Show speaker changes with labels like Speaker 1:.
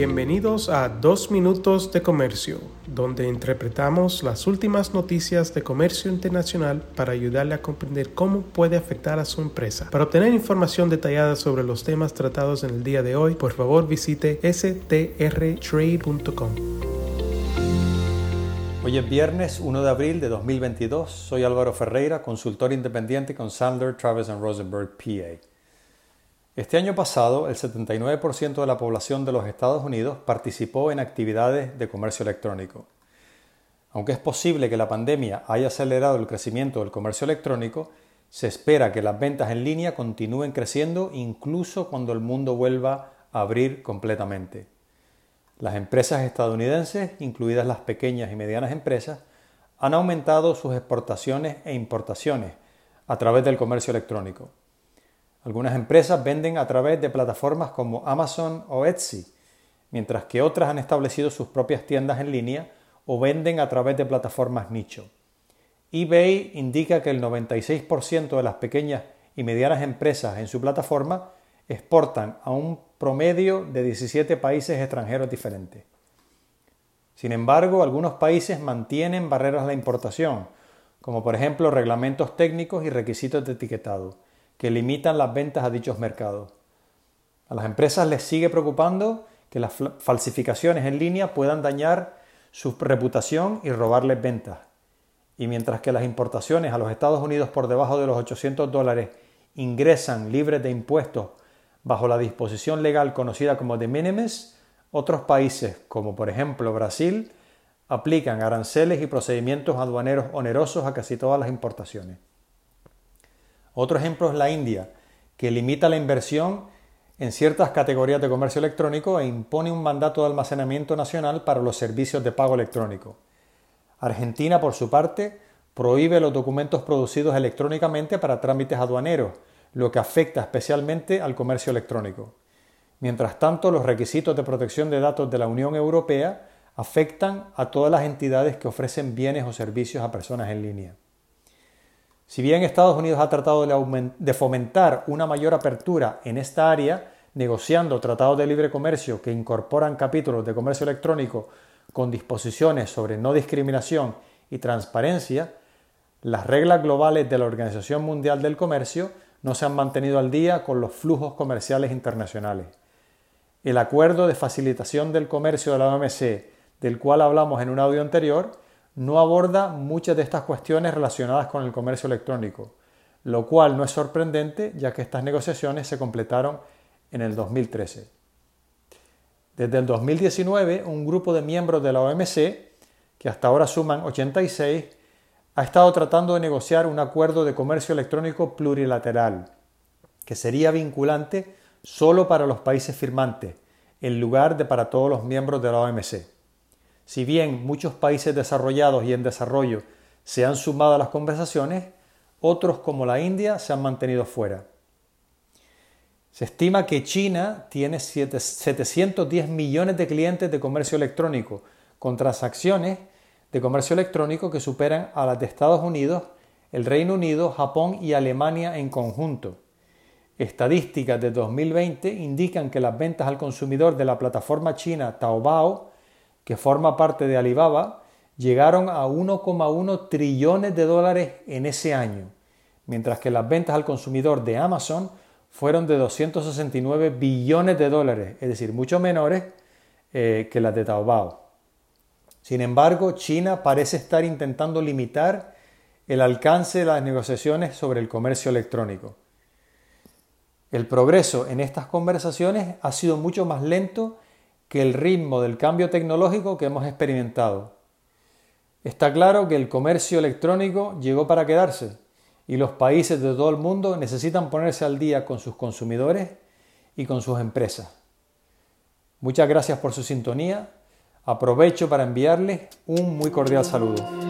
Speaker 1: Bienvenidos a Dos Minutos de Comercio, donde interpretamos las últimas noticias de comercio internacional para ayudarle a comprender cómo puede afectar a su empresa. Para obtener información detallada sobre los temas tratados en el día de hoy, por favor visite strtrade.com.
Speaker 2: Hoy es viernes 1 de abril de 2022. Soy Álvaro Ferreira, consultor independiente con Sandler, Travis Rosenberg, PA. Este año pasado, el 79% de la población de los Estados Unidos participó en actividades de comercio electrónico. Aunque es posible que la pandemia haya acelerado el crecimiento del comercio electrónico, se espera que las ventas en línea continúen creciendo incluso cuando el mundo vuelva a abrir completamente. Las empresas estadounidenses, incluidas las pequeñas y medianas empresas, han aumentado sus exportaciones e importaciones a través del comercio electrónico. Algunas empresas venden a través de plataformas como Amazon o Etsy, mientras que otras han establecido sus propias tiendas en línea o venden a través de plataformas nicho. eBay indica que el 96% de las pequeñas y medianas empresas en su plataforma exportan a un promedio de 17 países extranjeros diferentes. Sin embargo, algunos países mantienen barreras a la importación, como por ejemplo reglamentos técnicos y requisitos de etiquetado que limitan las ventas a dichos mercados. A las empresas les sigue preocupando que las falsificaciones en línea puedan dañar su reputación y robarles ventas. Y mientras que las importaciones a los Estados Unidos por debajo de los 800 dólares ingresan libres de impuestos bajo la disposición legal conocida como de minimis, otros países, como por ejemplo Brasil, aplican aranceles y procedimientos aduaneros onerosos a casi todas las importaciones. Otro ejemplo es la India, que limita la inversión en ciertas categorías de comercio electrónico e impone un mandato de almacenamiento nacional para los servicios de pago electrónico. Argentina, por su parte, prohíbe los documentos producidos electrónicamente para trámites aduaneros, lo que afecta especialmente al comercio electrónico. Mientras tanto, los requisitos de protección de datos de la Unión Europea afectan a todas las entidades que ofrecen bienes o servicios a personas en línea. Si bien Estados Unidos ha tratado de fomentar una mayor apertura en esta área, negociando tratados de libre comercio que incorporan capítulos de comercio electrónico con disposiciones sobre no discriminación y transparencia, las reglas globales de la Organización Mundial del Comercio no se han mantenido al día con los flujos comerciales internacionales. El acuerdo de facilitación del comercio de la OMC, del cual hablamos en un audio anterior, no aborda muchas de estas cuestiones relacionadas con el comercio electrónico, lo cual no es sorprendente ya que estas negociaciones se completaron en el 2013. Desde el 2019, un grupo de miembros de la OMC, que hasta ahora suman 86, ha estado tratando de negociar un acuerdo de comercio electrónico plurilateral, que sería vinculante solo para los países firmantes, en lugar de para todos los miembros de la OMC. Si bien muchos países desarrollados y en desarrollo se han sumado a las conversaciones, otros como la India se han mantenido fuera. Se estima que China tiene 710 millones de clientes de comercio electrónico, con transacciones de comercio electrónico que superan a las de Estados Unidos, el Reino Unido, Japón y Alemania en conjunto. Estadísticas de 2020 indican que las ventas al consumidor de la plataforma china Taobao que forma parte de Alibaba, llegaron a 1,1 trillones de dólares en ese año, mientras que las ventas al consumidor de Amazon fueron de 269 billones de dólares, es decir, mucho menores eh, que las de Taobao. Sin embargo, China parece estar intentando limitar el alcance de las negociaciones sobre el comercio electrónico. El progreso en estas conversaciones ha sido mucho más lento que el ritmo del cambio tecnológico que hemos experimentado. Está claro que el comercio electrónico llegó para quedarse y los países de todo el mundo necesitan ponerse al día con sus consumidores y con sus empresas. Muchas gracias por su sintonía. Aprovecho para enviarles un muy cordial saludo.